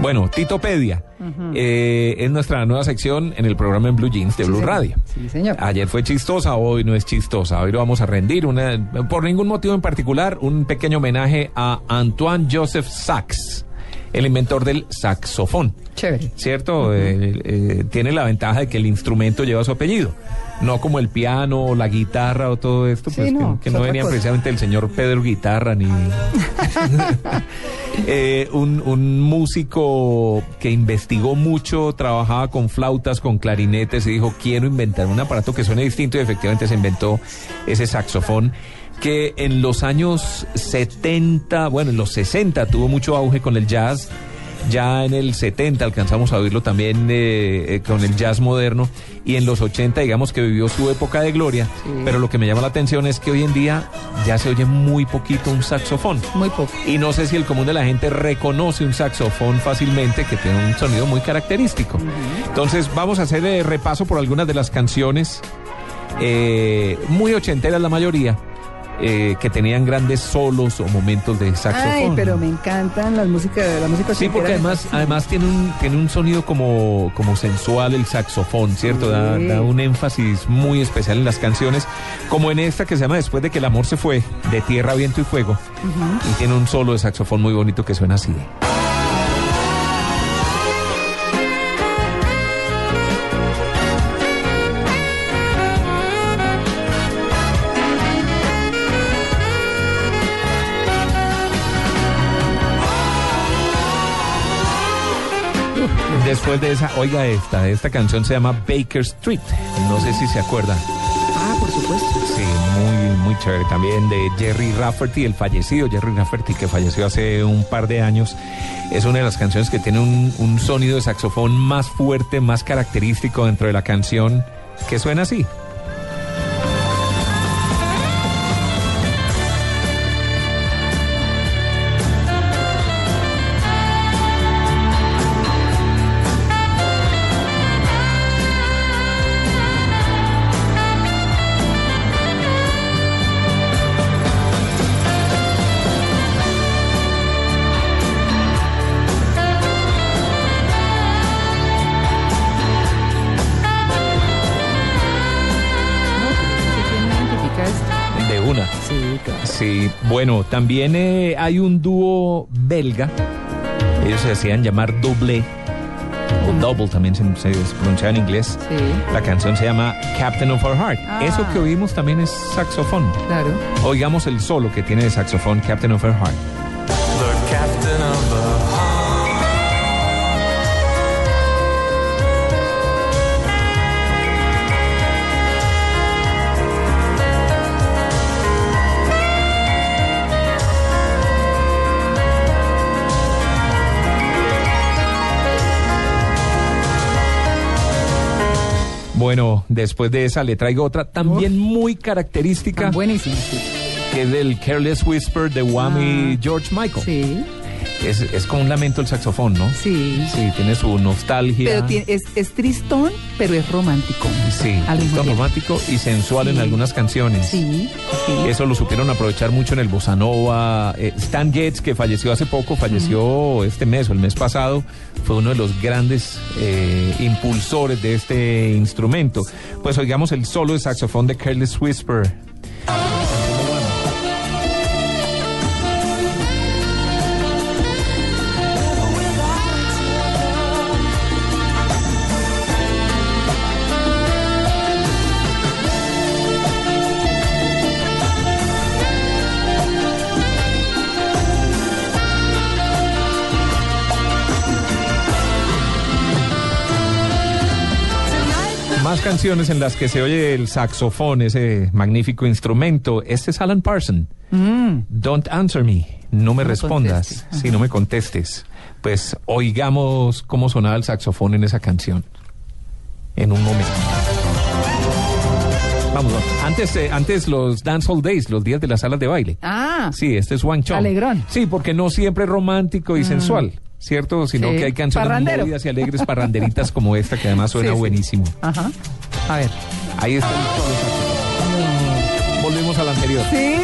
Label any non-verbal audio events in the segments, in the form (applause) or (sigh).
Bueno, Titopedia eh, es nuestra nueva sección en el programa en Blue Jeans de Blue señor. Radio. Sí, señor. Ayer fue chistosa, hoy no es chistosa. Hoy lo vamos a rendir una, por ningún motivo en particular, un pequeño homenaje a Antoine Joseph Sax, el inventor del saxofón. Chévere. ¿Cierto? Eh, eh, tiene la ventaja de que el instrumento lleva su apellido. No como el piano o la guitarra o todo esto, Sí, pues, no, que, no venía cosa. precisamente el señor Pedro Guitarra ni. (laughs) (laughs) Eh, un, un músico que investigó mucho, trabajaba con flautas, con clarinetes y dijo, quiero inventar un aparato que suene distinto y efectivamente se inventó ese saxofón que en los años 70, bueno, en los 60 tuvo mucho auge con el jazz. Ya en el 70 alcanzamos a oírlo también eh, eh, con el jazz moderno y en los 80 digamos que vivió su época de gloria, pero lo que me llama la atención es que hoy en día ya se oye muy poquito un saxofón. Muy poco. Y no sé si el común de la gente reconoce un saxofón fácilmente que tiene un sonido muy característico. Entonces vamos a hacer eh, repaso por algunas de las canciones, eh, muy ochenteras la mayoría, eh, que tenían grandes solos o momentos de saxofón. Ay, pero me encantan las músicas, la música Sí, porque además, además tiene un tiene un sonido como, como sensual el saxofón, ¿cierto? Da, Sí. da un énfasis muy especial en las canciones, como en esta que se llama Después de que el amor se fue, de tierra, viento y fuego. Y tiene un solo de saxofón muy bonito que suena así. Después de esa, oiga esta, esta canción se llama Baker Street. No sé si se acuerda. Ah, por supuesto. Sí, muy, muy chévere. También de Jerry Rafferty, el fallecido Jerry Rafferty, que falleció hace un par de años. Es una de las canciones que tiene un, un sonido de saxofón más fuerte, más característico dentro de la canción, que suena así. Sí, claro. Sí, bueno, también eh, hay un dúo belga. Ellos se hacían llamar Double. O Double también se, se pronunciaba en inglés. Sí, La canción se llama Captain of Our Heart. Ah. Eso que oímos también es saxofón. claro. Oigamos el solo que tiene de saxofón Captain of Our Heart. Bueno, después de esa le traigo otra también muy característica. Sí. que es del Careless Whisper de Whammy Ah. George Michael. Sí, Es, es como un lamento el saxofón, ¿no? sí. Sí, tiene su nostalgia. Pero tiene- es, es tristón, pero es romántico. Sí, tiempo. romántico y sensual en algunas canciones. Sí, sí. Eso lo supieron aprovechar mucho en el bossa nova. Eh, Stan Getz, que falleció hace poco, falleció este mes o el mes pasado, fue uno de los grandes eh, impulsores de este instrumento. Pues oigamos el solo de saxofón de Careless Whisper. Canciones en las que se oye el saxofón, ese magnífico instrumento. Este es Alan Parson. Mm. Don't Answer Me. No me No respondas, si no me contestes. Pues oigamos cómo sonaba el saxofón en esa canción. En un momento. Vamos, vamos. antes, eh, antes los Dancehall Days, los días de las salas de baile. Ah, Sí, este es Wang Chong. Alegrón. Sí, porque no siempre es romántico y sensual, ¿cierto? Sino Sí. que hay canciones movidas y alegres, parranderitas como esta, que además (laughs) suena Sí, sí. buenísimo. ajá. A ver. Ahí está el solo saxofón. Volvemos al anterior. Sí.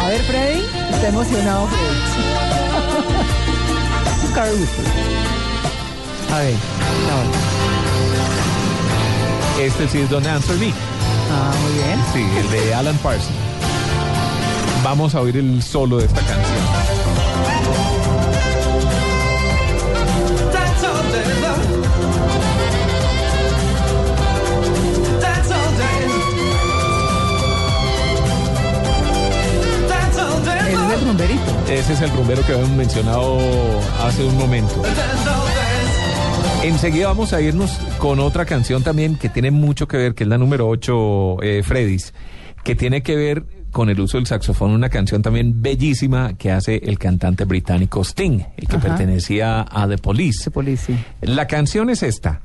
A ver, Freddy. Está emocionado, Freddy. (laughs) Carl. A ver. Este sí es Don't Answer Me. Ah, muy bien. Sí, el de Alan Parsons. Vamos a oír el solo de esta canción. Ese es el rumbero que habíamos mencionado hace un momento. Enseguida vamos a irnos con otra canción también que tiene mucho que ver, que es la número 8, eh, Freddy's, que tiene que ver con el uso del saxofón, una canción también bellísima que hace el cantante británico Sting, el que Ajá. pertenecía a The Police. Ese policía. La canción es esta.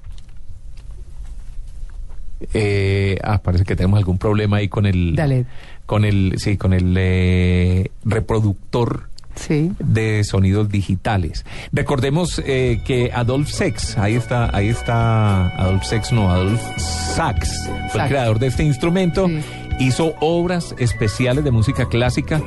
Eh, ah, parece que tenemos algún problema ahí con el, Dale. con el, sí, con el eh, reproductor Sí. de sonidos digitales. Recordemos eh, que Adolf Sex, ahí está, ahí está Adolf Sex, no, Adolf Sax, fue el creador de este instrumento. Sí. Hizo obras especiales de música clásica.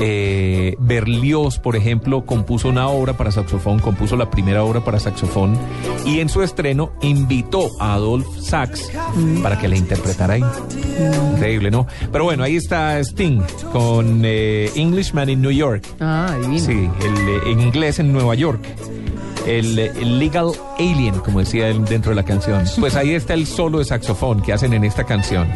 Eh, Berlioz, por ejemplo, compuso una obra para saxofón, compuso la primera obra para saxofón y en su estreno invitó a Adolf Sax para que la interpretara ahí. Increíble, ¿no? Pero bueno, ahí está Sting con eh, Englishman in New York. Ah, divino. Sí, el eh, inglés en Nueva York. El, eh, el Legal Alien, como decía él dentro de la canción. Pues ahí está el solo de saxofón que hacen en esta canción.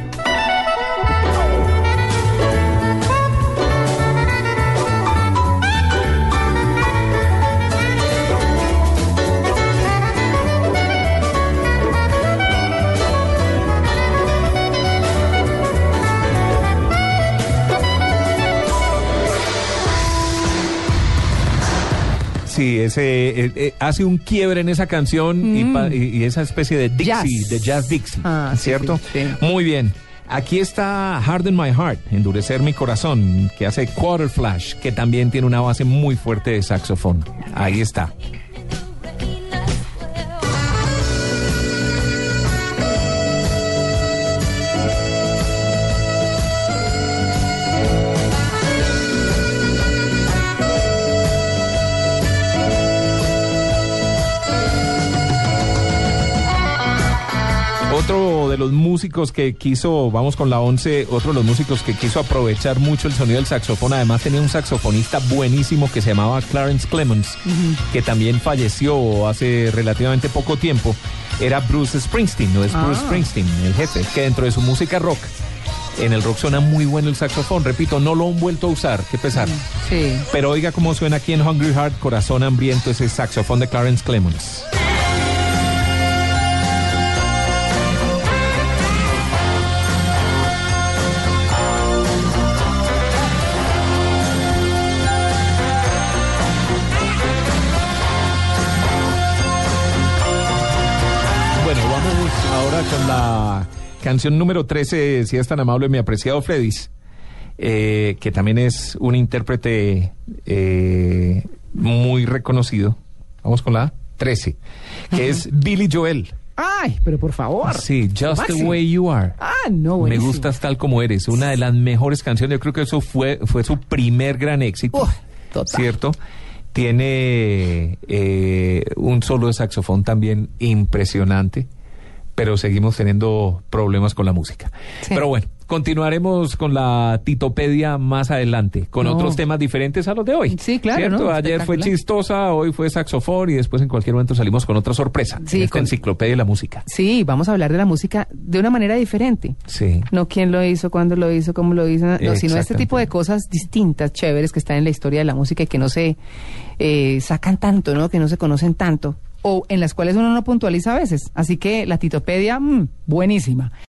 Sí, ese eh, eh, hace un quiebre en esa canción y pa- y, y esa especie de Dixie, Jazz. de jazz Dixie, Ah, sí, ¿cierto? sí, sí. Muy bien. Aquí está Harden My Heart, Endurecer mi corazón, que hace Quarter Flash, que también tiene una base muy fuerte de saxofón. Ahí está. De los músicos que quiso, vamos con la 11, otro de los músicos que quiso aprovechar mucho el sonido del saxofón, además tenía un saxofonista buenísimo que se llamaba Clarence Clemens, que también falleció hace relativamente poco tiempo, era Bruce Springsteen, no es Bruce Ah. Springsteen, el jefe, que dentro de su música rock, en el rock suena muy bueno el saxofón, repito, no lo han vuelto a usar, qué pesar. Sí. Pero oiga cómo suena aquí en Hungry Heart, Corazón Hambriento, ese saxofón de Clarence Clemens. Canción número 13, si es tan amable, mi apreciado Freddy's, eh, que también es un intérprete eh, muy reconocido. Vamos con la 13, que es Billy Joel. Ay, pero por favor. Sí, Just the. Way You Are. Ah, no, Me gustas tal como eres, una de las mejores canciones. Yo creo que eso fue, fue su primer gran éxito. Uf, total. ¿Cierto? Tiene eh, un solo de saxofón también impresionante, pero seguimos teniendo problemas con la música. Sí. Pero bueno, continuaremos con la titopedia más adelante, con No. otros temas diferentes a los de hoy. Sí, claro, ¿cierto? ¿no? Ayer fue chistosa, hoy fue saxofón y después en cualquier momento salimos con otra sorpresa. Sí, en esta con- enciclopedia de la música. Sí, vamos a hablar de la música de una manera diferente. Sí. No quién lo hizo, cuándo lo hizo, cómo lo hizo, no, sino este tipo de cosas distintas, chéveres que están en la historia de la música y que no se eh, sacan tanto, ¿no? Que no se conocen tanto o en las cuales uno no puntualiza a veces. Así que la titopedia, mm, buenísima.